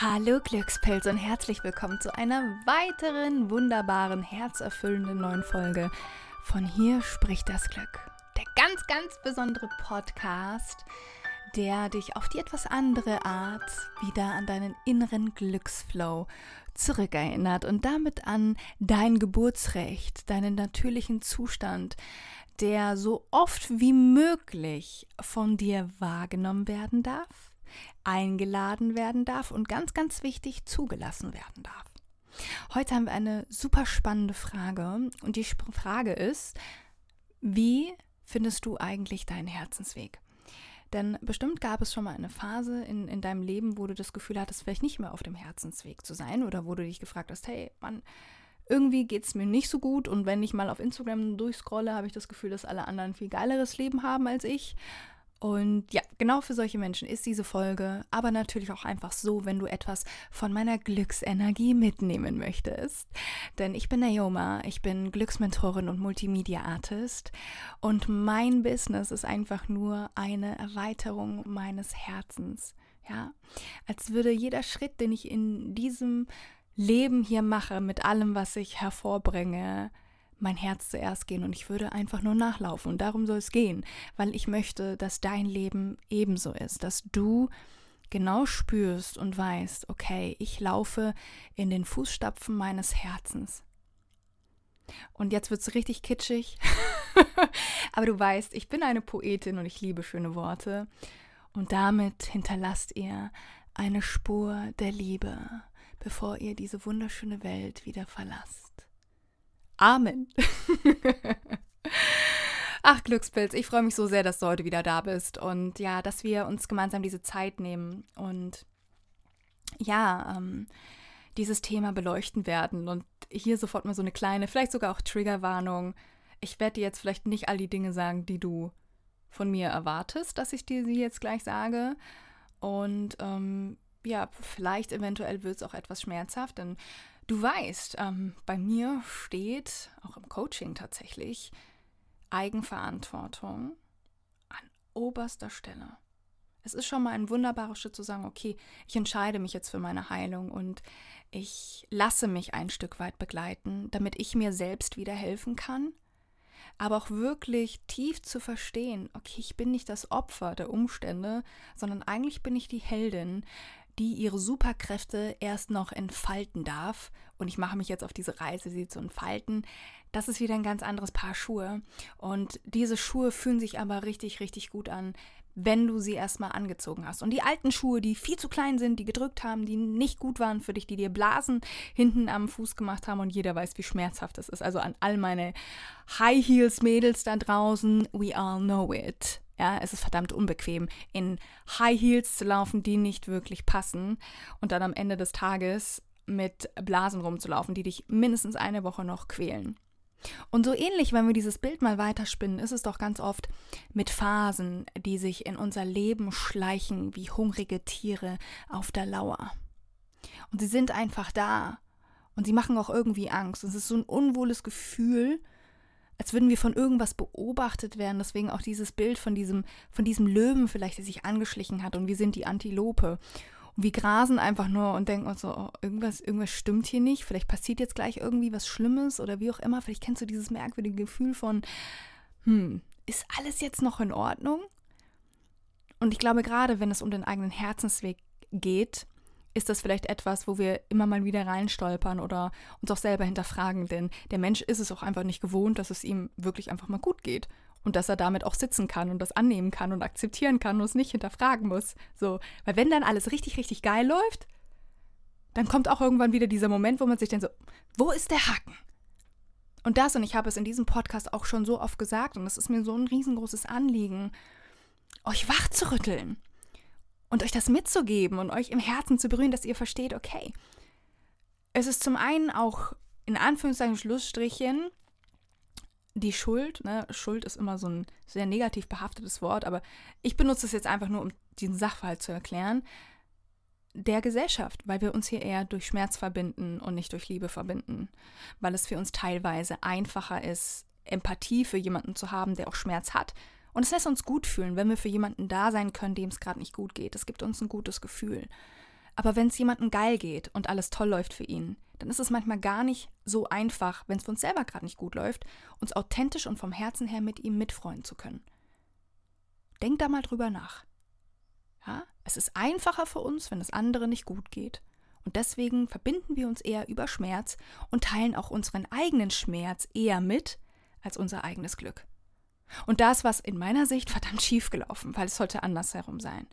Hallo Glückspilz und herzlich willkommen zu einer weiteren wunderbaren, herzerfüllenden neuen Folge von Hier spricht das Glück. Der ganz, ganz besondere Podcast, der dich auf die etwas andere Art wieder an deinen inneren Glücksflow zurückerinnert und damit an dein Geburtsrecht, deinen natürlichen Zustand, der so oft wie möglich von dir wahrgenommen werden darf eingeladen werden darf und ganz, ganz wichtig zugelassen werden darf. Heute haben wir eine super spannende Frage und die Frage ist, wie findest du eigentlich deinen Herzensweg? Denn bestimmt gab es schon mal eine Phase in, in deinem Leben, wo du das Gefühl hattest, vielleicht nicht mehr auf dem Herzensweg zu sein oder wo du dich gefragt hast, hey, Mann, irgendwie geht es mir nicht so gut und wenn ich mal auf Instagram durchscrolle, habe ich das Gefühl, dass alle anderen viel geileres Leben haben als ich. Und ja, genau für solche Menschen ist diese Folge, aber natürlich auch einfach so, wenn du etwas von meiner Glücksenergie mitnehmen möchtest. Denn ich bin Naoma, ich bin Glücksmentorin und Multimedia-Artist und mein Business ist einfach nur eine Erweiterung meines Herzens. Ja, als würde jeder Schritt, den ich in diesem Leben hier mache, mit allem, was ich hervorbringe, mein Herz zuerst gehen und ich würde einfach nur nachlaufen. Und darum soll es gehen, weil ich möchte, dass dein Leben ebenso ist, dass du genau spürst und weißt, okay, ich laufe in den Fußstapfen meines Herzens. Und jetzt wird es richtig kitschig, aber du weißt, ich bin eine Poetin und ich liebe schöne Worte. Und damit hinterlasst ihr eine Spur der Liebe, bevor ihr diese wunderschöne Welt wieder verlasst. Amen. Ach, Glückspilz, ich freue mich so sehr, dass du heute wieder da bist und ja, dass wir uns gemeinsam diese Zeit nehmen und ja, ähm, dieses Thema beleuchten werden. Und hier sofort mal so eine kleine, vielleicht sogar auch Triggerwarnung. Ich werde dir jetzt vielleicht nicht all die Dinge sagen, die du von mir erwartest, dass ich dir sie jetzt gleich sage. Und ähm, ja, vielleicht eventuell wird es auch etwas schmerzhaft, denn Du weißt, ähm, bei mir steht, auch im Coaching tatsächlich, Eigenverantwortung an oberster Stelle. Es ist schon mal ein wunderbarer Schritt zu sagen, okay, ich entscheide mich jetzt für meine Heilung und ich lasse mich ein Stück weit begleiten, damit ich mir selbst wieder helfen kann, aber auch wirklich tief zu verstehen, okay, ich bin nicht das Opfer der Umstände, sondern eigentlich bin ich die Heldin, die ihre Superkräfte erst noch entfalten darf. Und ich mache mich jetzt auf diese Reise, sie zu entfalten. Das ist wieder ein ganz anderes Paar Schuhe. Und diese Schuhe fühlen sich aber richtig, richtig gut an, wenn du sie erstmal angezogen hast. Und die alten Schuhe, die viel zu klein sind, die gedrückt haben, die nicht gut waren für dich, die dir Blasen hinten am Fuß gemacht haben und jeder weiß, wie schmerzhaft das ist. Also an all meine High Heels Mädels da draußen, we all know it. Ja, es ist verdammt unbequem, in High Heels zu laufen, die nicht wirklich passen und dann am Ende des Tages mit Blasen rumzulaufen, die dich mindestens eine Woche noch quälen. Und so ähnlich, wenn wir dieses Bild mal weiterspinnen, ist es doch ganz oft mit Phasen, die sich in unser Leben schleichen wie hungrige Tiere auf der Lauer. Und sie sind einfach da. Und sie machen auch irgendwie Angst. Es ist so ein unwohles Gefühl, als würden wir von irgendwas beobachtet werden. Deswegen auch dieses Bild von diesem, von diesem Löwen vielleicht, der sich angeschlichen hat und wir sind die Antilope. Und wir grasen einfach nur und denken uns so, oh, irgendwas, irgendwas stimmt hier nicht. Vielleicht passiert jetzt gleich irgendwie was Schlimmes oder wie auch immer. Vielleicht kennst du dieses merkwürdige Gefühl von, hm, ist alles jetzt noch in Ordnung? Und ich glaube, gerade wenn es um den eigenen Herzensweg geht, ist das vielleicht etwas, wo wir immer mal wieder reinstolpern oder uns auch selber hinterfragen, denn der Mensch ist es auch einfach nicht gewohnt, dass es ihm wirklich einfach mal gut geht und dass er damit auch sitzen kann und das annehmen kann und akzeptieren kann und es nicht hinterfragen muss. So, weil wenn dann alles richtig, richtig geil läuft, dann kommt auch irgendwann wieder dieser Moment, wo man sich denkt so, wo ist der Haken? Und das, und ich habe es in diesem Podcast auch schon so oft gesagt, und es ist mir so ein riesengroßes Anliegen, euch wach zu rütteln und euch das mitzugeben und euch im Herzen zu berühren, dass ihr versteht, okay, es ist zum einen auch in Anführungszeichen Schlussstrichen die Schuld, ne, Schuld ist immer so ein sehr negativ behaftetes Wort, aber ich benutze es jetzt einfach nur, um diesen Sachverhalt zu erklären, der Gesellschaft, weil wir uns hier eher durch Schmerz verbinden und nicht durch Liebe verbinden, weil es für uns teilweise einfacher ist, Empathie für jemanden zu haben, der auch Schmerz hat. Und es lässt uns gut fühlen, wenn wir für jemanden da sein können, dem es gerade nicht gut geht. Es gibt uns ein gutes Gefühl. Aber wenn es jemandem geil geht und alles toll läuft für ihn, dann ist es manchmal gar nicht so einfach, wenn es für uns selber gerade nicht gut läuft, uns authentisch und vom Herzen her mit ihm mitfreuen zu können. Denk da mal drüber nach. Ja, es ist einfacher für uns, wenn es anderen nicht gut geht. Und deswegen verbinden wir uns eher über Schmerz und teilen auch unseren eigenen Schmerz eher mit als unser eigenes Glück. Und da ist was in meiner Sicht verdammt schief gelaufen, weil es sollte andersherum sein.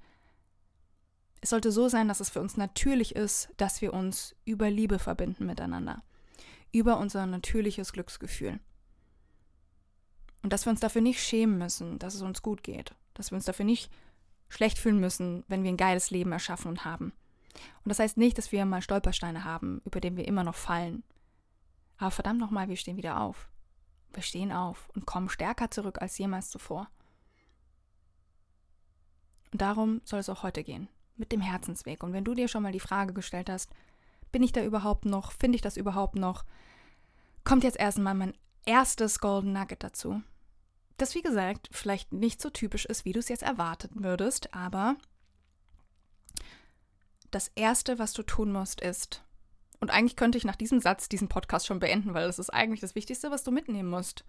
Es sollte so sein, dass es für uns natürlich ist, dass wir uns über Liebe verbinden miteinander, über unser natürliches Glücksgefühl. Und dass wir uns dafür nicht schämen müssen, dass es uns gut geht, dass wir uns dafür nicht schlecht fühlen müssen, wenn wir ein geiles Leben erschaffen und haben. Und das heißt nicht, dass wir mal Stolpersteine haben, über den wir immer noch fallen. Aber verdammt nochmal, wir stehen wieder auf. Wir stehen auf und kommen stärker zurück als jemals zuvor. Und darum soll es auch heute gehen, mit dem Herzensweg. Und wenn du dir schon mal die Frage gestellt hast, bin ich da überhaupt noch, finde ich das überhaupt noch, kommt jetzt erstmal mein erstes Golden Nugget dazu. Das, wie gesagt, vielleicht nicht so typisch ist, wie du es jetzt erwartet würdest, aber das Erste, was du tun musst, ist, und eigentlich könnte ich nach diesem Satz diesen Podcast schon beenden, weil das ist eigentlich das Wichtigste, was du mitnehmen musst.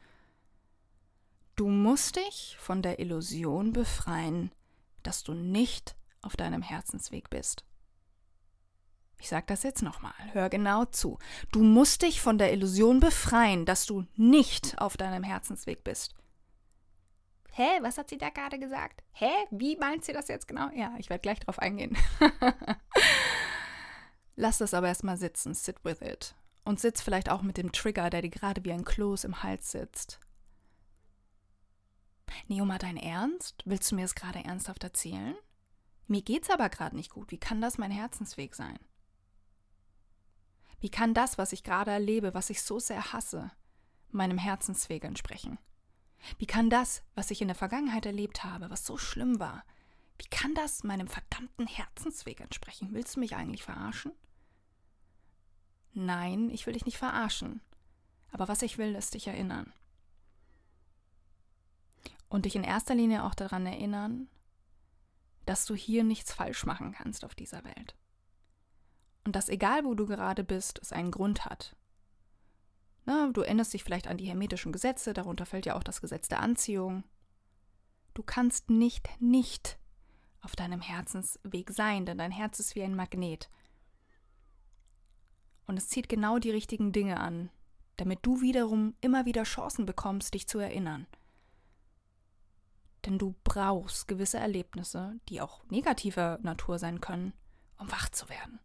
Du musst dich von der Illusion befreien, dass du nicht auf deinem Herzensweg bist. Ich sage das jetzt nochmal, hör genau zu. Du musst dich von der Illusion befreien, dass du nicht auf deinem Herzensweg bist. Hä, was hat sie da gerade gesagt? Hä, wie meint sie das jetzt genau? Ja, ich werde gleich drauf eingehen. Lass das aber erstmal sitzen, sit with it. Und sitz vielleicht auch mit dem Trigger, der dir gerade wie ein Kloß im Hals sitzt. Neoma, dein Ernst? Willst du mir das gerade ernsthaft erzählen? Mir geht's aber gerade nicht gut. Wie kann das mein Herzensweg sein? Wie kann das, was ich gerade erlebe, was ich so sehr hasse, meinem Herzensweg entsprechen? Wie kann das, was ich in der Vergangenheit erlebt habe, was so schlimm war, wie kann das meinem verdammten Herzensweg entsprechen? Willst du mich eigentlich verarschen? Nein, ich will dich nicht verarschen. Aber was ich will, ist dich erinnern. Und dich in erster Linie auch daran erinnern, dass du hier nichts falsch machen kannst auf dieser Welt. Und dass egal wo du gerade bist, es einen Grund hat. Na, du erinnerst dich vielleicht an die hermetischen Gesetze, darunter fällt ja auch das Gesetz der Anziehung. Du kannst nicht nicht auf deinem Herzensweg sein, denn dein Herz ist wie ein Magnet. Und es zieht genau die richtigen Dinge an, damit du wiederum immer wieder Chancen bekommst, dich zu erinnern. Denn du brauchst gewisse Erlebnisse, die auch negativer Natur sein können, um wach zu werden.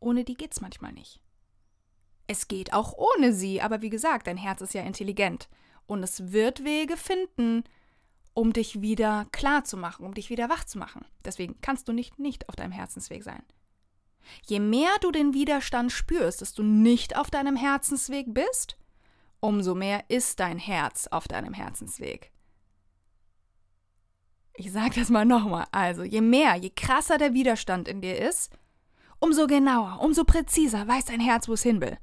Ohne die geht's manchmal nicht. Es geht auch ohne sie, aber wie gesagt, dein Herz ist ja intelligent und es wird Wege finden, um dich wieder klar zu machen, um dich wieder wach zu machen. Deswegen kannst du nicht nicht auf deinem Herzensweg sein. Je mehr du den Widerstand spürst, dass du nicht auf deinem Herzensweg bist, umso mehr ist dein Herz auf deinem Herzensweg. Ich sage das mal nochmal. Also, je mehr, je krasser der Widerstand in dir ist, umso genauer, umso präziser weiß dein Herz, wo es hin will.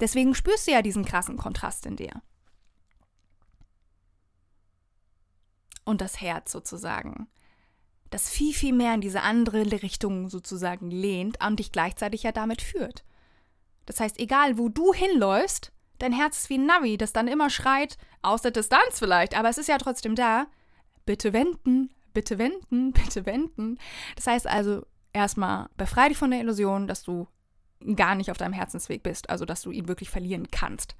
Deswegen spürst du ja diesen krassen Kontrast in dir. Und das Herz sozusagen das viel, viel mehr in diese andere Richtung sozusagen lehnt und dich gleichzeitig ja damit führt. Das heißt, egal wo du hinläufst, dein Herz ist wie ein Navi, das dann immer schreit, aus der Distanz vielleicht, aber es ist ja trotzdem da. Bitte wenden, bitte wenden, bitte wenden. Das heißt also, erstmal befreie dich von der Illusion, dass du gar nicht auf deinem Herzensweg bist, also dass du ihn wirklich verlieren kannst.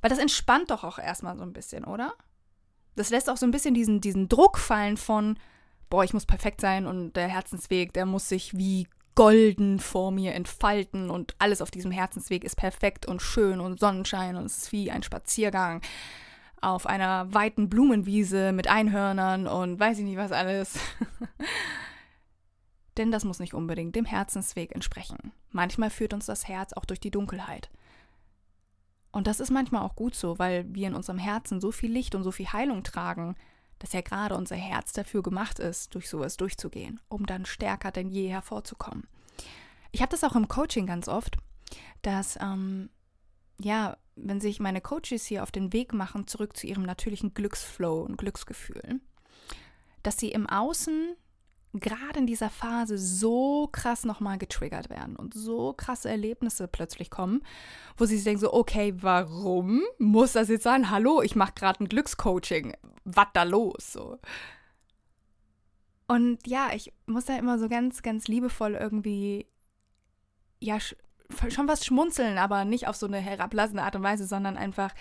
Weil das entspannt doch auch erstmal so ein bisschen, oder? Das lässt auch so ein bisschen diesen, diesen Druck fallen von, boah, ich muss perfekt sein und der Herzensweg, der muss sich wie golden vor mir entfalten und alles auf diesem Herzensweg ist perfekt und schön und Sonnenschein und es ist wie ein Spaziergang auf einer weiten Blumenwiese mit Einhörnern und weiß ich nicht was alles. Denn das muss nicht unbedingt dem Herzensweg entsprechen. Manchmal führt uns das Herz auch durch die Dunkelheit. Und das ist manchmal auch gut so, weil wir in unserem Herzen so viel Licht und so viel Heilung tragen, dass ja gerade unser Herz dafür gemacht ist, durch sowas durchzugehen, um dann stärker denn je hervorzukommen. Ich habe das auch im Coaching ganz oft, dass, ähm, ja, wenn sich meine Coaches hier auf den Weg machen, zurück zu ihrem natürlichen Glücksflow und Glücksgefühl, dass sie im Außen gerade in dieser Phase so krass nochmal getriggert werden und so krasse Erlebnisse plötzlich kommen, wo sie sich denken so, okay, warum muss das jetzt sein? Hallo, ich mache gerade ein Glückscoaching. Was da los? So. Und ja, ich muss da immer so ganz, ganz liebevoll irgendwie, ja, schon was schmunzeln, aber nicht auf so eine herablassende Art und Weise, sondern einfach,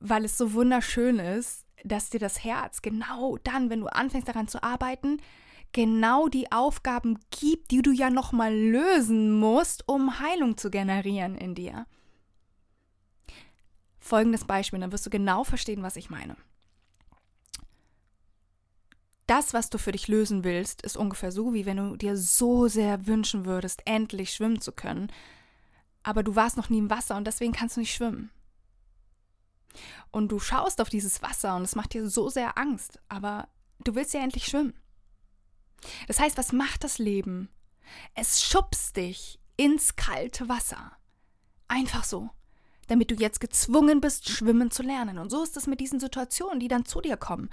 weil es so wunderschön ist, dass dir das Herz genau dann, wenn du anfängst daran zu arbeiten, genau die Aufgaben gibt, die du ja nochmal lösen musst, um Heilung zu generieren in dir. Folgendes Beispiel, dann wirst du genau verstehen, was ich meine. Das, was du für dich lösen willst, ist ungefähr so, wie wenn du dir so sehr wünschen würdest, endlich schwimmen zu können, aber du warst noch nie im Wasser und deswegen kannst du nicht schwimmen. Und du schaust auf dieses Wasser und es macht dir so sehr Angst, aber du willst ja endlich schwimmen. Das heißt, was macht das Leben? Es schubst dich ins kalte Wasser. Einfach so. Damit du jetzt gezwungen bist, schwimmen zu lernen. Und so ist es mit diesen Situationen, die dann zu dir kommen.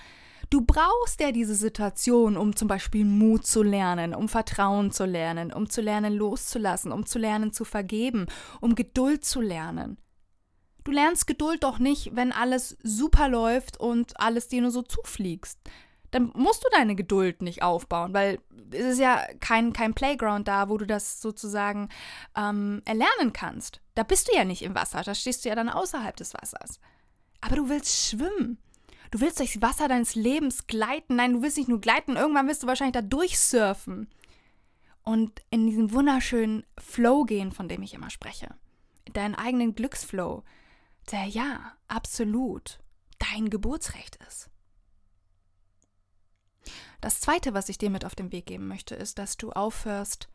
Du brauchst ja diese Situation, um zum Beispiel Mut zu lernen, um Vertrauen zu lernen, um zu lernen loszulassen, um zu lernen zu vergeben, um Geduld zu lernen. Du lernst Geduld doch nicht, wenn alles super läuft und alles dir nur so zufliegst dann musst du deine Geduld nicht aufbauen, weil es ist ja kein, kein Playground da, wo du das sozusagen ähm, erlernen kannst. Da bist du ja nicht im Wasser, da stehst du ja dann außerhalb des Wassers. Aber du willst schwimmen. Du willst durchs Wasser deines Lebens gleiten. Nein, du willst nicht nur gleiten, irgendwann wirst du wahrscheinlich da durchsurfen. Und in diesen wunderschönen Flow gehen, von dem ich immer spreche. Deinen eigenen Glücksflow, der ja absolut dein Geburtsrecht ist. Das Zweite, was ich dir mit auf den Weg geben möchte, ist, dass du aufhörst,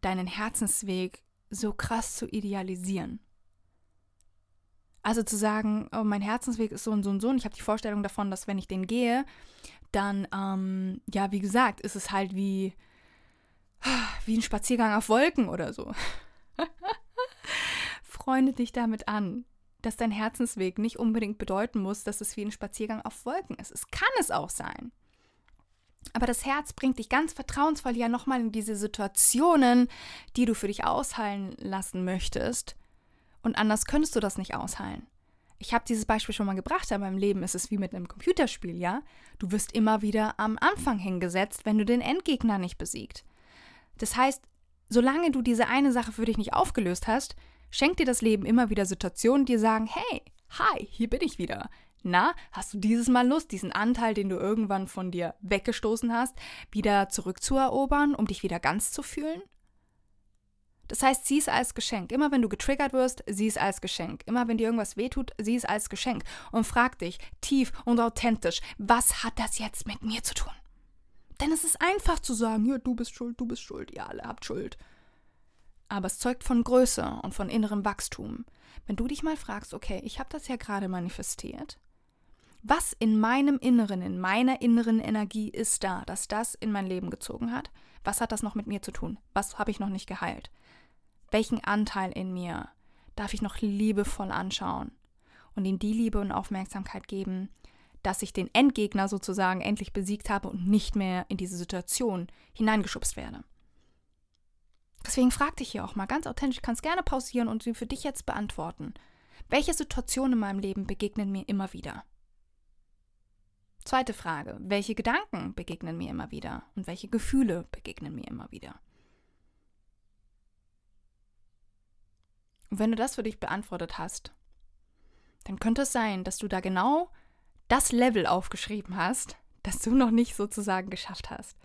deinen Herzensweg so krass zu idealisieren. Also zu sagen, oh, mein Herzensweg ist so und so und so und ich habe die Vorstellung davon, dass wenn ich den gehe, dann, ähm, ja, wie gesagt, ist es halt wie, wie ein Spaziergang auf Wolken oder so. Freunde dich damit an, dass dein Herzensweg nicht unbedingt bedeuten muss, dass es wie ein Spaziergang auf Wolken ist. Es kann es auch sein. Aber das Herz bringt dich ganz vertrauensvoll ja nochmal in diese Situationen, die du für dich ausheilen lassen möchtest. Und anders könntest du das nicht ausheilen. Ich habe dieses Beispiel schon mal gebracht, aber im Leben ist es wie mit einem Computerspiel, ja? Du wirst immer wieder am Anfang hingesetzt, wenn du den Endgegner nicht besiegt. Das heißt, solange du diese eine Sache für dich nicht aufgelöst hast, schenkt dir das Leben immer wieder Situationen, die sagen, hey, hi, hier bin ich wieder. Na, hast du dieses Mal Lust, diesen Anteil, den du irgendwann von dir weggestoßen hast, wieder zurückzuerobern, um dich wieder ganz zu fühlen? Das heißt, sieh es als Geschenk. Immer wenn du getriggert wirst, sieh es als Geschenk. Immer wenn dir irgendwas wehtut, sieh es als Geschenk. Und frag dich tief und authentisch, was hat das jetzt mit mir zu tun? Denn es ist einfach zu sagen, ja, du bist schuld, du bist schuld, ihr alle habt Schuld. Aber es zeugt von Größe und von innerem Wachstum. Wenn du dich mal fragst, okay, ich habe das ja gerade manifestiert, was in meinem Inneren, in meiner inneren Energie ist da, dass das in mein Leben gezogen hat? Was hat das noch mit mir zu tun? Was habe ich noch nicht geheilt? Welchen Anteil in mir darf ich noch liebevoll anschauen und ihm die Liebe und Aufmerksamkeit geben, dass ich den Endgegner sozusagen endlich besiegt habe und nicht mehr in diese Situation hineingeschubst werde? Deswegen frag dich hier auch mal ganz authentisch, kannst gerne pausieren und sie für dich jetzt beantworten. Welche Situationen in meinem Leben begegnen mir immer wieder? Zweite Frage, welche Gedanken begegnen mir immer wieder und welche Gefühle begegnen mir immer wieder? Und wenn du das für dich beantwortet hast, dann könnte es sein, dass du da genau das Level aufgeschrieben hast, das du noch nicht sozusagen geschafft hast.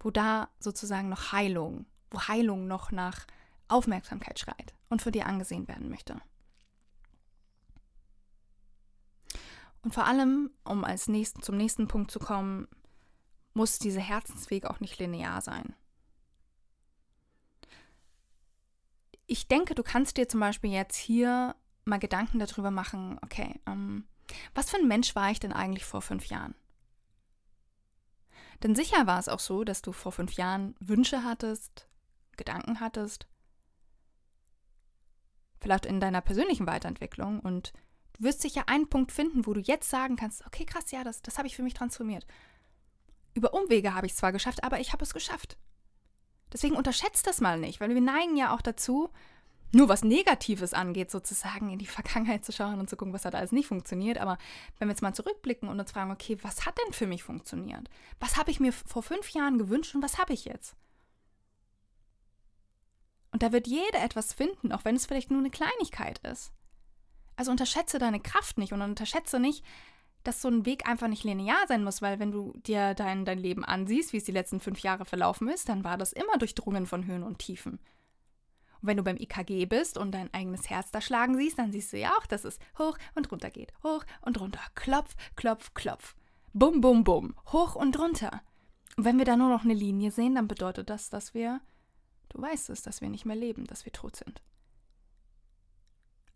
Wo da sozusagen noch Heilung, wo Heilung noch nach Aufmerksamkeit schreit und für dir angesehen werden möchte. Und vor allem, um als nächsten, zum nächsten Punkt zu kommen, muss dieser Herzensweg auch nicht linear sein. Ich denke, du kannst dir zum Beispiel jetzt hier mal Gedanken darüber machen, okay, ähm, was für ein Mensch war ich denn eigentlich vor fünf Jahren? Denn sicher war es auch so, dass du vor fünf Jahren Wünsche hattest, Gedanken hattest, vielleicht in deiner persönlichen Weiterentwicklung und wirst sicher einen Punkt finden, wo du jetzt sagen kannst, okay, krass, ja, das, das habe ich für mich transformiert. Über Umwege habe ich es zwar geschafft, aber ich habe es geschafft. Deswegen unterschätzt das mal nicht, weil wir neigen ja auch dazu, nur was Negatives angeht, sozusagen in die Vergangenheit zu schauen und zu gucken, was hat alles nicht funktioniert. Aber wenn wir jetzt mal zurückblicken und uns fragen, okay, was hat denn für mich funktioniert? Was habe ich mir vor fünf Jahren gewünscht und was habe ich jetzt? Und da wird jeder etwas finden, auch wenn es vielleicht nur eine Kleinigkeit ist. Also unterschätze deine Kraft nicht und unterschätze nicht, dass so ein Weg einfach nicht linear sein muss, weil wenn du dir dein, dein Leben ansiehst, wie es die letzten fünf Jahre verlaufen ist, dann war das immer durchdrungen von Höhen und Tiefen. Und wenn du beim IKG bist und dein eigenes Herz da schlagen siehst, dann siehst du ja auch, dass es hoch und runter geht. Hoch und runter. Klopf, klopf, klopf. Bum, bum, bum. Hoch und runter. Und wenn wir da nur noch eine Linie sehen, dann bedeutet das, dass wir, du weißt es, dass wir nicht mehr leben, dass wir tot sind.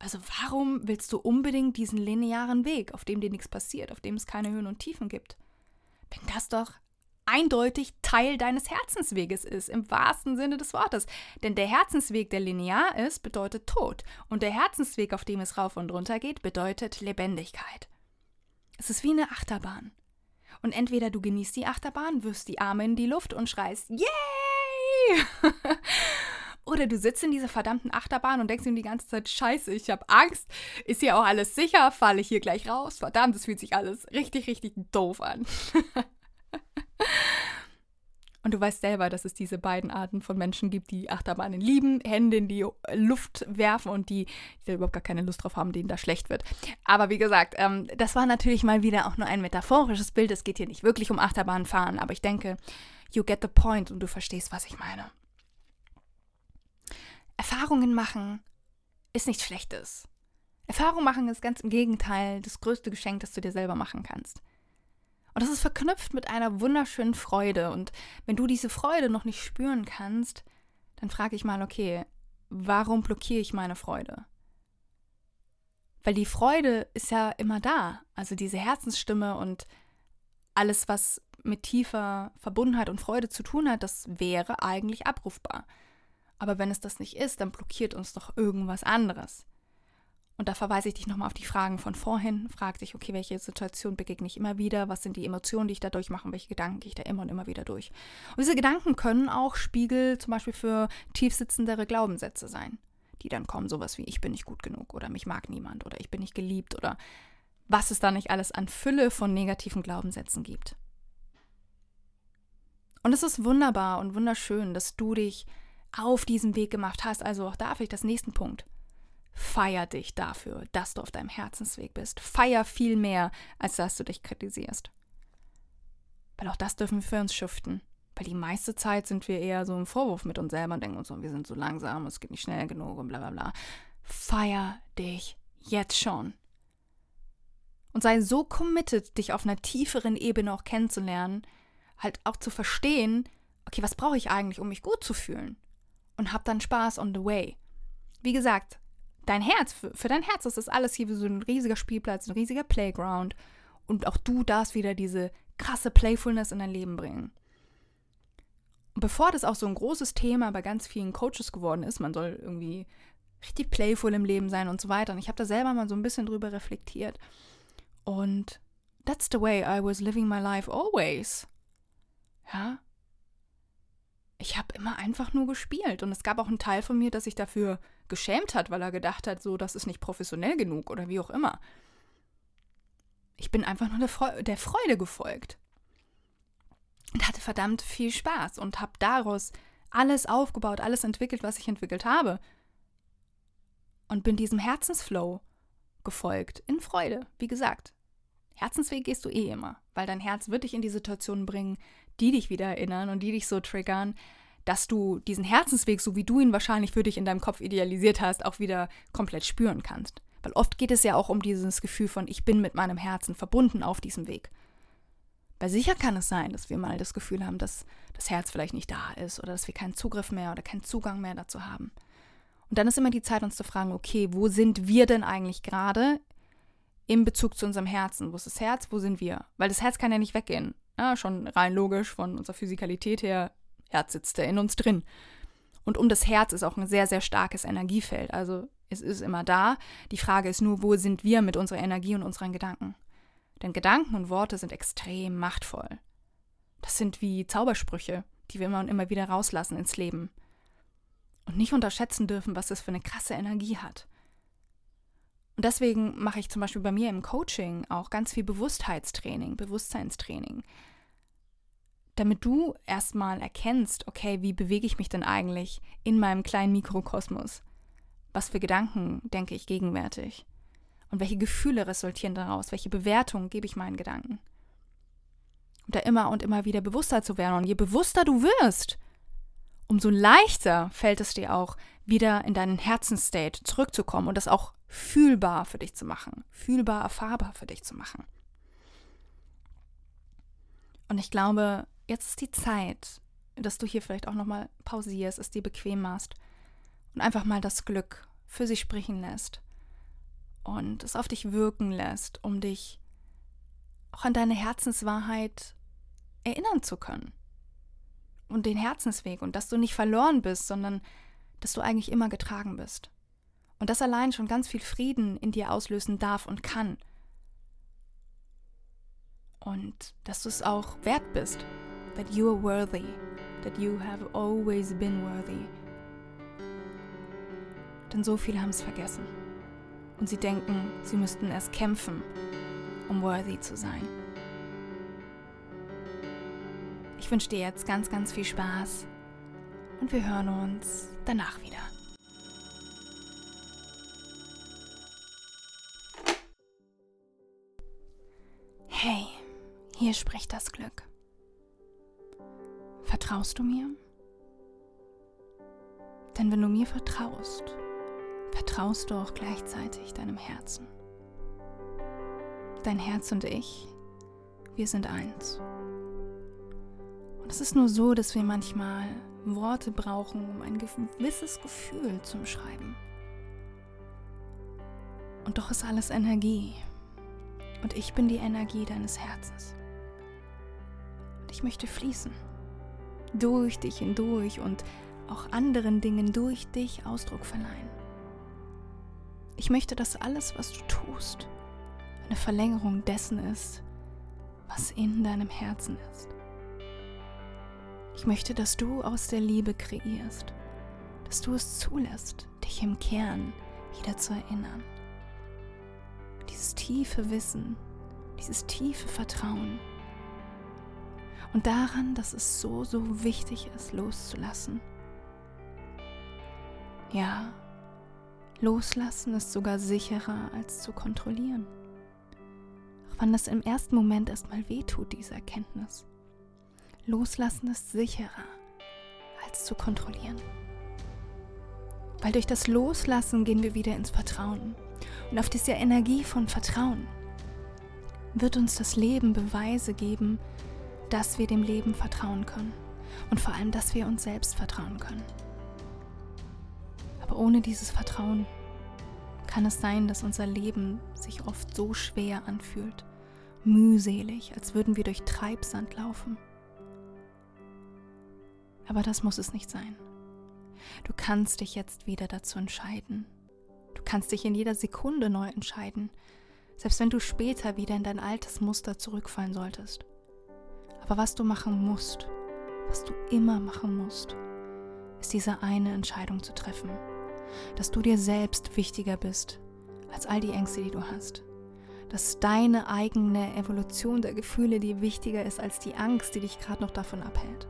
Also warum willst du unbedingt diesen linearen Weg, auf dem dir nichts passiert, auf dem es keine Höhen und Tiefen gibt? Wenn das doch eindeutig Teil deines Herzensweges ist, im wahrsten Sinne des Wortes. Denn der Herzensweg, der linear ist, bedeutet Tod. Und der Herzensweg, auf dem es rauf und runter geht, bedeutet Lebendigkeit. Es ist wie eine Achterbahn. Und entweder du genießt die Achterbahn, wirfst die Arme in die Luft und schreist, Yay! Oder du sitzt in dieser verdammten Achterbahn und denkst dir die ganze Zeit, scheiße, ich habe Angst, ist hier auch alles sicher, falle ich hier gleich raus, verdammt, es fühlt sich alles richtig, richtig doof an. Und du weißt selber, dass es diese beiden Arten von Menschen gibt, die Achterbahnen lieben, Hände in die Luft werfen und die, die da überhaupt gar keine Lust drauf haben, denen da schlecht wird. Aber wie gesagt, ähm, das war natürlich mal wieder auch nur ein metaphorisches Bild. Es geht hier nicht wirklich um Achterbahnfahren, aber ich denke, you get the point und du verstehst, was ich meine. Erfahrungen machen ist nichts Schlechtes. Erfahrung machen ist ganz im Gegenteil das größte Geschenk, das du dir selber machen kannst. Und das ist verknüpft mit einer wunderschönen Freude. Und wenn du diese Freude noch nicht spüren kannst, dann frage ich mal, okay, warum blockiere ich meine Freude? Weil die Freude ist ja immer da. Also diese Herzensstimme und alles, was mit tiefer Verbundenheit und Freude zu tun hat, das wäre eigentlich abrufbar. Aber wenn es das nicht ist, dann blockiert uns doch irgendwas anderes. Und da verweise ich dich nochmal auf die Fragen von vorhin. Frag dich, okay, welche Situation begegne ich immer wieder? Was sind die Emotionen, die ich da durchmache? Welche Gedanken gehe ich da immer und immer wieder durch? Und diese Gedanken können auch Spiegel zum Beispiel für tiefsitzendere Glaubenssätze sein, die dann kommen, sowas wie ich bin nicht gut genug oder mich mag niemand oder ich bin nicht geliebt oder was es da nicht alles an Fülle von negativen Glaubenssätzen gibt. Und es ist wunderbar und wunderschön, dass du dich auf diesem Weg gemacht hast. Also auch da vielleicht das nächsten Punkt. Feier dich dafür, dass du auf deinem Herzensweg bist. Feier viel mehr, als dass du dich kritisierst. Weil auch das dürfen wir für uns schuften. Weil die meiste Zeit sind wir eher so im Vorwurf mit uns selber und denken uns so, wir sind so langsam, es geht nicht schnell genug und bla bla bla. Feier dich jetzt schon. Und sei so committed, dich auf einer tieferen Ebene auch kennenzulernen, halt auch zu verstehen, okay, was brauche ich eigentlich, um mich gut zu fühlen? Und hab dann Spaß on the way. Wie gesagt, dein Herz, für, dein Herz ist das alles hier wie so ein riesiger Spielplatz, ein riesiger Playground. Und auch du darfst wieder diese krasse Playfulness in dein Leben bringen. Und bevor das auch so ein großes Thema bei ganz vielen Coaches geworden ist, man soll irgendwie richtig playful im Leben sein und so weiter. Und ich habe da selber mal so ein bisschen drüber reflektiert. Und that's the way I was living my life always. Ja, ich habe immer einfach nur gespielt. Und es gab auch einen Teil von mir, der sich dafür geschämt hat, weil er gedacht hat, so, das ist nicht professionell genug oder wie auch immer. Ich bin einfach nur der, Freude, der Freude gefolgt. Und hatte verdammt viel Spaß und habe daraus alles aufgebaut, alles entwickelt, was ich entwickelt habe. Und bin diesem Herzensflow gefolgt, in Freude. Wie gesagt, Herzensweg gehst du eh immer, weil dein Herz wird dich in die Situation bringen, die dich wieder erinnern und die dich so triggern, dass du diesen Herzensweg, so wie du ihn wahrscheinlich für dich in deinem Kopf idealisiert hast, auch wieder komplett spüren kannst. Weil oft geht es ja auch um dieses Gefühl von, ich bin mit meinem Herzen verbunden auf diesem Weg. Weil sicher kann es sein, dass wir mal das Gefühl haben, dass das Herz vielleicht nicht da ist oder dass wir keinen Zugriff mehr oder keinen Zugang mehr dazu haben. Und dann ist immer die Zeit, uns zu fragen, okay, wo sind wir denn eigentlich gerade in Bezug zu unserem Herzen? Wo ist das Herz? Wo sind wir? Weil das Herz kann ja nicht weggehen. Ja, schon rein logisch von unserer Physikalität her. Herz sitzt da in uns drin. Und um das Herz ist auch ein sehr, sehr starkes Energiefeld. Also es ist immer da. Die Frage ist nur, wo sind wir mit unserer Energie und unseren Gedanken? Denn Gedanken und Worte sind extrem machtvoll. Das sind wie Zaubersprüche, die wir immer und immer wieder rauslassen ins Leben. Und nicht unterschätzen dürfen, was das für eine krasse Energie hat. Und deswegen mache ich zum Beispiel bei mir im Coaching auch ganz viel Bewusstheitstraining, Bewusstseinstraining. Damit du erstmal erkennst, okay, wie bewege ich mich denn eigentlich in meinem kleinen Mikrokosmos? Was für Gedanken denke ich gegenwärtig? Und welche Gefühle resultieren daraus? Welche Bewertungen gebe ich meinen Gedanken? Und da immer und immer wieder bewusster zu werden. Und je bewusster du wirst, umso leichter fällt es dir auch, wieder in deinen Herzensstate zurückzukommen und das auch fühlbar für dich zu machen, fühlbar erfahrbar für dich zu machen. Und ich glaube, jetzt ist die Zeit, dass du hier vielleicht auch nochmal pausierst, es dir bequem machst und einfach mal das Glück für sich sprechen lässt und es auf dich wirken lässt, um dich auch an deine Herzenswahrheit erinnern zu können. Und den Herzensweg und dass du nicht verloren bist, sondern dass du eigentlich immer getragen bist. Und das allein schon ganz viel Frieden in dir auslösen darf und kann. Und dass du es auch wert bist. That you are worthy. That you have always been worthy. Denn so viele haben es vergessen und sie denken, sie müssten erst kämpfen, um worthy zu sein. Wünsche dir jetzt ganz, ganz viel Spaß und wir hören uns danach wieder. Hey, hier spricht das Glück. Vertraust du mir? Denn wenn du mir vertraust, vertraust du auch gleichzeitig deinem Herzen. Dein Herz und ich, wir sind eins. Es ist nur so, dass wir manchmal Worte brauchen, um ein gewisses Gefühl zu beschreiben. Und doch ist alles Energie. Und ich bin die Energie deines Herzens. Und ich möchte fließen. Durch dich hindurch und auch anderen Dingen durch dich Ausdruck verleihen. Ich möchte, dass alles, was du tust, eine Verlängerung dessen ist, was in deinem Herzen ist. Ich möchte, dass du aus der Liebe kreierst, dass du es zulässt, dich im Kern wieder zu erinnern. Dieses tiefe Wissen, dieses tiefe Vertrauen und daran, dass es so, so wichtig ist, loszulassen. Ja, Loslassen ist sogar sicherer als zu kontrollieren. Auch wenn das im ersten Moment erstmal wehtut, diese Erkenntnis. Loslassen ist sicherer als zu kontrollieren. Weil durch das Loslassen gehen wir wieder ins Vertrauen. Und auf diese Energie von Vertrauen wird uns das Leben Beweise geben, dass wir dem Leben vertrauen können. Und vor allem, dass wir uns selbst vertrauen können. Aber ohne dieses Vertrauen kann es sein, dass unser Leben sich oft so schwer anfühlt, mühselig, als würden wir durch Treibsand laufen. Aber das muss es nicht sein. Du kannst dich jetzt wieder dazu entscheiden. Du kannst dich in jeder Sekunde neu entscheiden, selbst wenn du später wieder in dein altes Muster zurückfallen solltest. Aber was du machen musst, was du immer machen musst, ist diese eine Entscheidung zu treffen dass du dir selbst wichtiger bist als all die Ängste, die du hast. Dass deine eigene Evolution der Gefühle dir wichtiger ist als die Angst, die dich gerade noch davon abhält.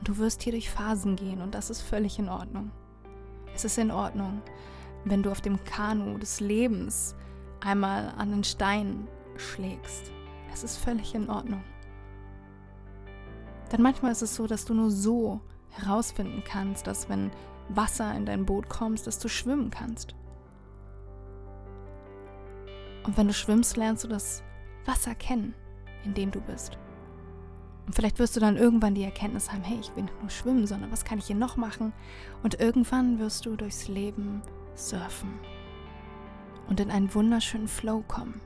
Und du wirst hier durch Phasen gehen und das ist völlig in Ordnung. Es ist in Ordnung, wenn du auf dem Kanu des Lebens einmal an den Stein schlägst. Es ist völlig in Ordnung. Denn manchmal ist es so, dass du nur so herausfinden kannst, dass wenn Wasser in dein Boot kommst, dass du schwimmen kannst. Und wenn du schwimmst, lernst du das Wasser kennen. in dem du bist. Und vielleicht wirst du dann irgendwann die Erkenntnis haben, hey, ich will nicht nur schwimmen, sondern was kann ich hier noch machen? Und irgendwann wirst du durchs Leben surfen und in einen wunderschönen Flow kommen.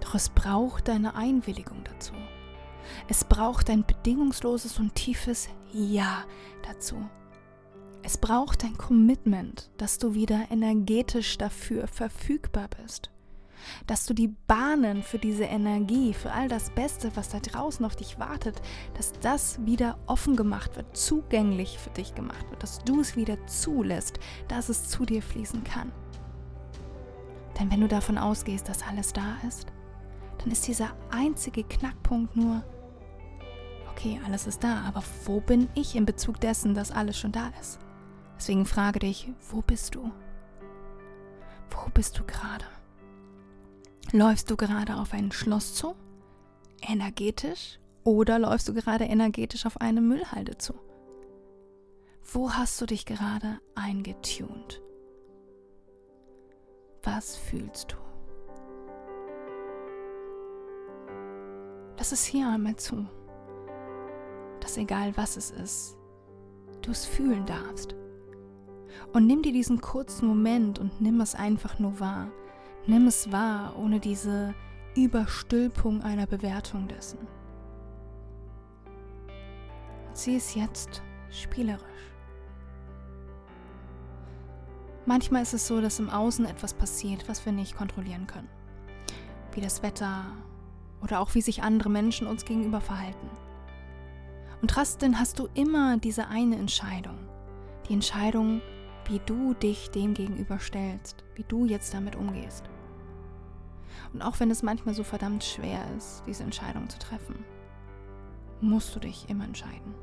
Doch es braucht deine Einwilligung dazu. Es braucht ein bedingungsloses und tiefes Ja dazu. Es braucht ein Commitment, dass du wieder energetisch dafür verfügbar bist. Dass du die Bahnen für diese Energie, für all das Beste, was da draußen auf dich wartet, dass das wieder offen gemacht wird, zugänglich für dich gemacht wird, dass du es wieder zulässt, dass es zu dir fließen kann. Denn wenn du davon ausgehst, dass alles da ist, dann ist dieser einzige Knackpunkt nur, okay, alles ist da, aber wo bin ich in Bezug dessen, dass alles schon da ist? Deswegen frage dich, wo bist du? Wo bist du gerade? Läufst du gerade auf ein Schloss zu? Energetisch? Oder läufst du gerade energetisch auf eine Müllhalde zu? Wo hast du dich gerade eingetunt? Was fühlst du? Lass es hier einmal zu, dass egal was es ist, du es fühlen darfst. Und nimm dir diesen kurzen Moment und nimm es einfach nur wahr. Nimm es wahr, ohne diese Überstülpung einer Bewertung dessen. Und sieh es jetzt spielerisch. Manchmal ist es so, dass im Außen etwas passiert, was wir nicht kontrollieren können. Wie das Wetter oder auch wie sich andere Menschen uns gegenüber verhalten. Und trotzdem hast du immer diese eine Entscheidung. Die Entscheidung, wie du dich dem gegenüber stellst, wie du jetzt damit umgehst. Und auch wenn es manchmal so verdammt schwer ist, diese Entscheidung zu treffen, musst du dich immer entscheiden.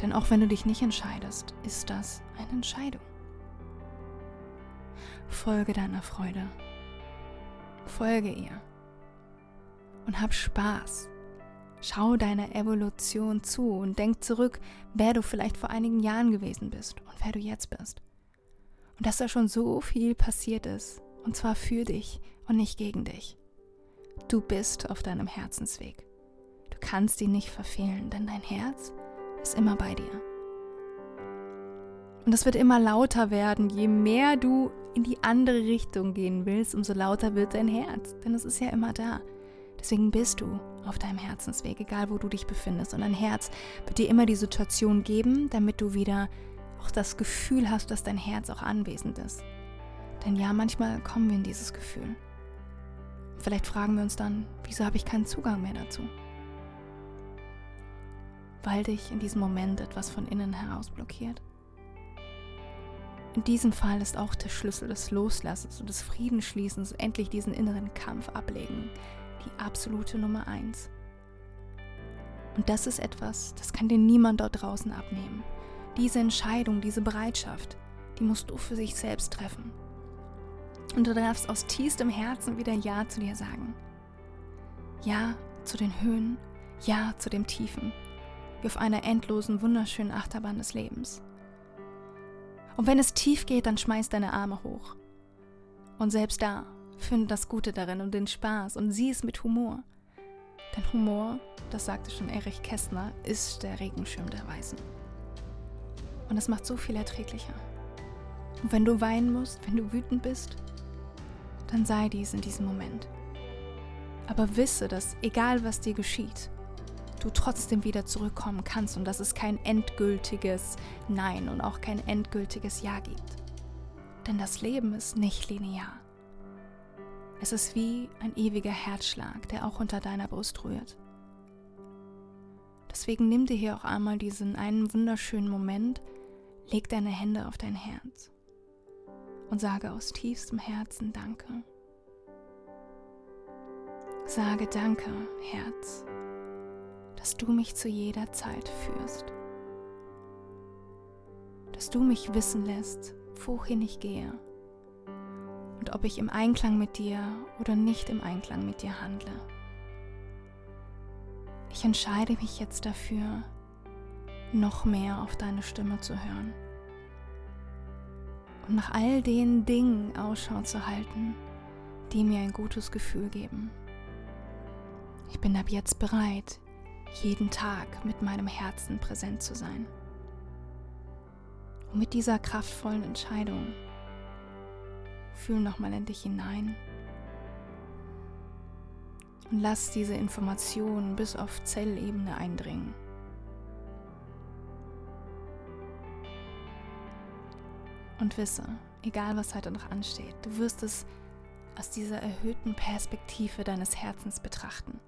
Denn auch wenn du dich nicht entscheidest, ist das eine Entscheidung. Folge deiner Freude. Folge ihr. Und hab Spaß. Schau deiner Evolution zu und denk zurück, wer du vielleicht vor einigen Jahren gewesen bist und wer du jetzt bist. Und dass da schon so viel passiert ist, und zwar für dich und nicht gegen dich. Du bist auf deinem Herzensweg. Du kannst ihn nicht verfehlen, denn dein Herz ist immer bei dir. Und es wird immer lauter werden, je mehr du in die andere Richtung gehen willst, umso lauter wird dein Herz, denn es ist ja immer da. Deswegen bist du auf deinem Herzensweg, egal wo du dich befindest. Und dein Herz wird dir immer die Situation geben, damit du wieder auch das Gefühl hast, dass dein Herz auch anwesend ist. Denn ja, manchmal kommen wir in dieses Gefühl. Vielleicht fragen wir uns dann, wieso habe ich keinen Zugang mehr dazu? Weil dich in diesem Moment etwas von innen heraus blockiert. In diesem Fall ist auch der Schlüssel des Loslassens und des Friedensschließens endlich diesen inneren Kampf ablegen, die absolute Nummer eins. Und das ist etwas, das kann dir niemand dort draußen abnehmen. Diese Entscheidung, diese Bereitschaft, die musst du für sich selbst treffen. Und du darfst aus tiefstem Herzen wieder Ja zu dir sagen. Ja zu den Höhen, Ja zu dem Tiefen, wie auf einer endlosen, wunderschönen Achterbahn des Lebens. Und wenn es tief geht, dann schmeiß deine Arme hoch. Und selbst da Finde das Gute darin und den Spaß und sieh es mit Humor. Denn Humor, das sagte schon Erich Kästner, ist der Regenschirm der Weisen. Und es macht so viel erträglicher. Und wenn du weinen musst, wenn du wütend bist, dann sei dies in diesem Moment. Aber wisse, dass egal was dir geschieht, du trotzdem wieder zurückkommen kannst und dass es kein endgültiges Nein und auch kein endgültiges Ja gibt. Denn das Leben ist nicht linear. Es ist wie ein ewiger Herzschlag, der auch unter deiner Brust rührt. Deswegen nimm dir hier auch einmal diesen einen wunderschönen Moment, leg deine Hände auf dein Herz und sage aus tiefstem Herzen Danke. Sage Danke, Herz, dass du mich zu jeder Zeit führst, dass du mich wissen lässt, wohin ich gehe und ob ich im Einklang mit dir oder nicht im Einklang mit dir handle. Ich entscheide mich jetzt dafür, noch mehr auf deine Stimme zu hören und nach all den Dingen Ausschau zu halten, die mir ein gutes Gefühl geben. Ich bin ab jetzt bereit, jeden Tag mit meinem Herzen präsent zu sein. Und mit dieser kraftvollen Entscheidung fühl nochmal in dich hinein und lass diese Informationen bis auf Zellebene eindringen. Und wisse, egal was heute noch ansteht, du wirst es aus dieser erhöhten Perspektive deines Herzens betrachten.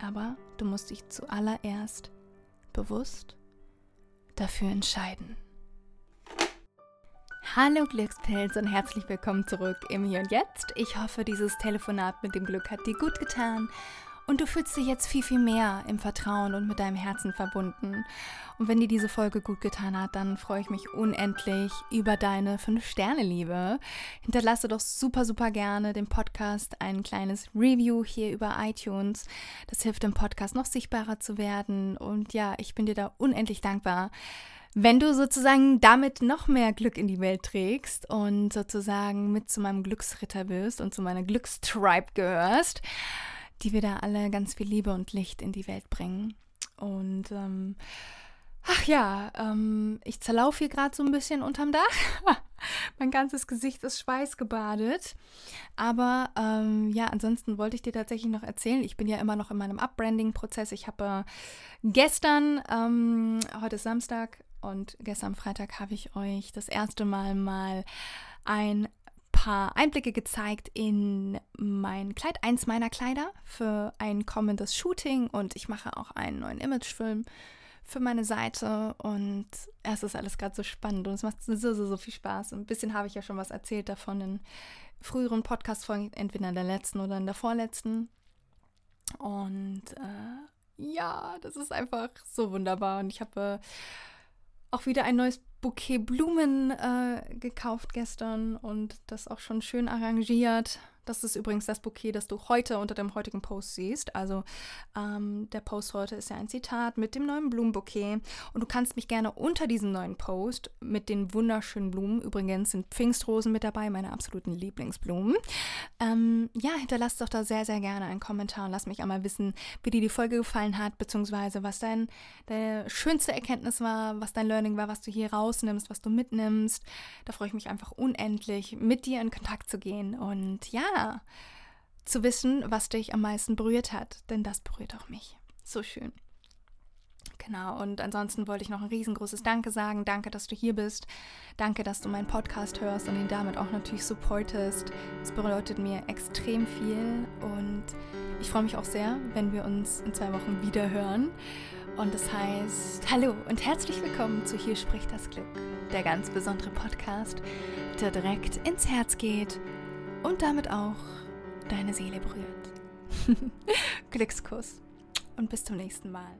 Aber du musst dich zuallererst bewusst dafür entscheiden. Hallo Glückspilz und herzlich willkommen zurück im Hier und Jetzt. Ich hoffe, dieses Telefonat mit dem Glück hat dir gut getan und du fühlst dich jetzt viel, viel mehr im Vertrauen und mit deinem Herzen verbunden. Und wenn dir diese Folge gut getan hat, dann freue ich mich unendlich über deine 5-Sterne-Liebe. Hinterlasse doch super, super gerne dem Podcast ein kleines Review hier über iTunes. Das hilft dem Podcast noch sichtbarer zu werden. Und ja, ich bin dir da unendlich dankbar wenn du sozusagen damit noch mehr Glück in die Welt trägst und sozusagen mit zu meinem Glücksritter wirst und zu meiner Glückstribe gehörst, die wir da alle ganz viel Liebe und Licht in die Welt bringen. Und ähm, ach ja, ähm, ich zerlaufe hier gerade so ein bisschen unterm Dach. mein ganzes Gesicht ist schweißgebadet. Aber ähm, ja, ansonsten wollte ich dir tatsächlich noch erzählen. Ich bin ja immer noch in meinem Upbranding-Prozess. Ich habe äh, gestern, ähm, heute ist Samstag, und gestern Freitag habe ich euch das erste Mal mal ein paar Einblicke gezeigt in mein Kleid, eins meiner Kleider für ein kommendes Shooting und ich mache auch einen neuen Imagefilm für meine Seite und es ist alles gerade so spannend und es macht so, so, so viel Spaß. Ein bisschen habe ich ja schon was erzählt davon in früheren Podcast-Folgen, entweder in der letzten oder in der vorletzten. Und äh, ja, das ist einfach so wunderbar und ich habe äh, auch wieder ein neues Bouquet Blumen äh, gekauft gestern und das auch schon schön arrangiert. Das ist übrigens das Bouquet, das du heute unter dem heutigen Post siehst. Also ähm, der Post heute ist ja ein Zitat mit dem neuen Blumenbouquet. Und du kannst mich gerne unter diesem neuen Post mit den wunderschönen Blumen, übrigens sind Pfingstrosen mit dabei, meine absoluten Lieblingsblumen. Ähm, ja, hinterlass doch da sehr, sehr gerne einen Kommentar und lass mich einmal wissen, wie dir die Folge gefallen hat, beziehungsweise was dein, deine schönste Erkenntnis war, was dein Learning war, was du hier rausnimmst, was du mitnimmst. Da freue ich mich einfach unendlich, mit dir in Kontakt zu gehen. Und zu wissen, was dich am meisten berührt hat, denn das berührt auch mich. So schön. Genau, und ansonsten wollte ich noch ein riesengroßes Danke sagen. Danke, dass du hier bist. Danke, dass du meinen Podcast hörst und ihn damit auch natürlich supportest. Es bedeutet mir extrem viel und ich freue mich auch sehr, wenn wir uns in zwei Wochen wieder hören. Und das heißt, hallo und herzlich willkommen zu Hier spricht das Glück, der ganz besondere Podcast, der direkt ins Herz geht und damit auch deine Seele berührt. Glückskuss und bis zum nächsten Mal.